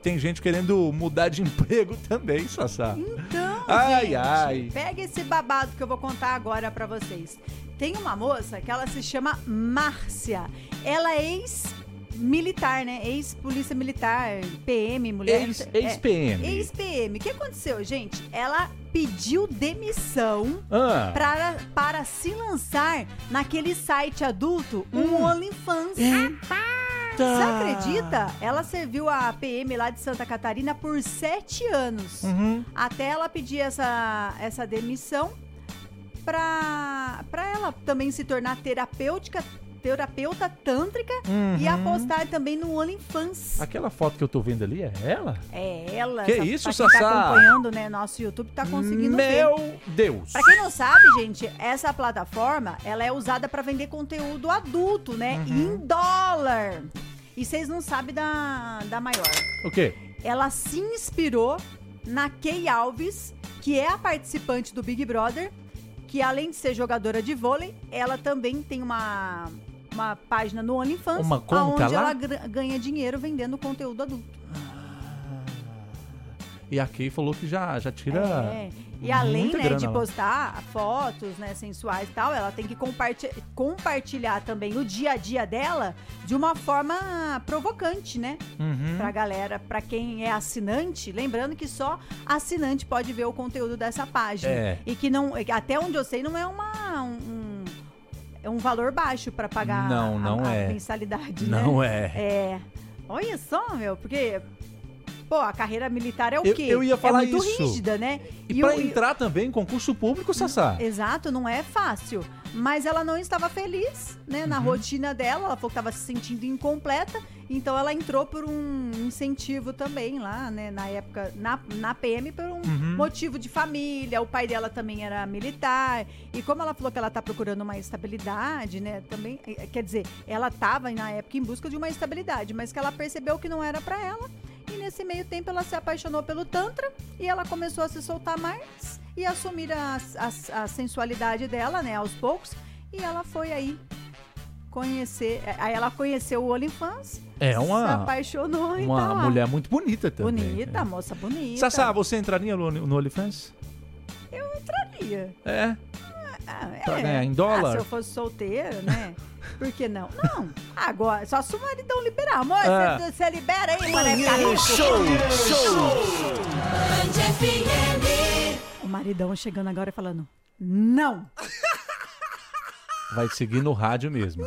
Tem gente querendo mudar de emprego também, Sassá. Então, Ai, gente, ai. pega esse babado que eu vou contar agora pra vocês. Tem uma moça que ela se chama Márcia. Ela é ex-militar, né? Ex-polícia militar, PM, mulher. Ex- é, Ex-PM. Ex-PM. O que aconteceu, gente? Ela pediu demissão Ah, para, para se lançar naquele site adulto, um Hum. OnlyFans. Você acredita? Ela serviu a PM lá de Santa Catarina por sete anos. Uhum. Até ela pedir essa, essa demissão pra, pra ela também se tornar terapêutica, terapeuta tântrica e Uhum. apostar também no OnlyFans. Aquela foto que eu tô vendo ali é ela? É ela. Que essa- isso, pra quem Sassá? tá acompanhando, né, nosso YouTube, tá conseguindo ver. Meu Deus. Pra quem não sabe, gente, essa plataforma, ela é usada pra vender conteúdo adulto, né? Uhum. Em dólar. E vocês não sabem da, da maior. O quê? Ela se inspirou na Kay Alves, que é a participante do Big Brother, que além de ser jogadora de vôlei, ela também tem uma, uma página no OnlyFans, Uma conta onde ela ganha dinheiro vendendo conteúdo adulto. E a Kay falou que já, já tira. É. E além né, de lá. postar fotos né, sensuais e tal, ela tem que comparti- compartilhar também o dia a dia dela de uma forma provocante, né? Uhum. Pra galera, pra quem é assinante, lembrando que só assinante pode ver o conteúdo dessa página. É. E que não, até onde eu sei, não é uma. Um, é um valor baixo pra pagar Não, a- não a, é. mensalidade, né? Não é. É. Olha só, meu, porque. Pô, a carreira militar é o Eu- quê? eu ia falar é muito isso. rígida, né? E, pra o- entrar também em concurso público, Sassá? Exato, não é fácil. Mas ela não estava feliz, né? Na Uhum. rotina dela, ela falou que estava se sentindo incompleta. Então ela entrou por um incentivo também lá, né? Na época, na, na PM, por um Uhum. motivo de família. O pai dela também era militar. E como ela falou que ela tá procurando uma estabilidade, né? Também, eh, quer dizer, ela estava na época em busca de uma estabilidade, mas que ela percebeu que não era para ela. E nesse meio tempo ela se apaixonou pelo Tantra e ela começou a se soltar mais e assumir a, a, a sensualidade dela, né, aos poucos. E ela foi aí conhecer. Aí ela conheceu o OnlyFans, É se uma, apaixonou e uma lá. mulher muito bonita também. bonita, É. moça bonita. Sassá, você entraria no, no OnlyFans? Entraria. É? Ah, Pra é. ganhar em Ah, dólar? se eu fosse solteira, né? Por que não? Não. Agora, só se o maridão liberar. Amor, Ah. você, libera aí, mano. Ficar rico. O maridão chegando agora e falando: Não. Vai seguir no rádio mesmo.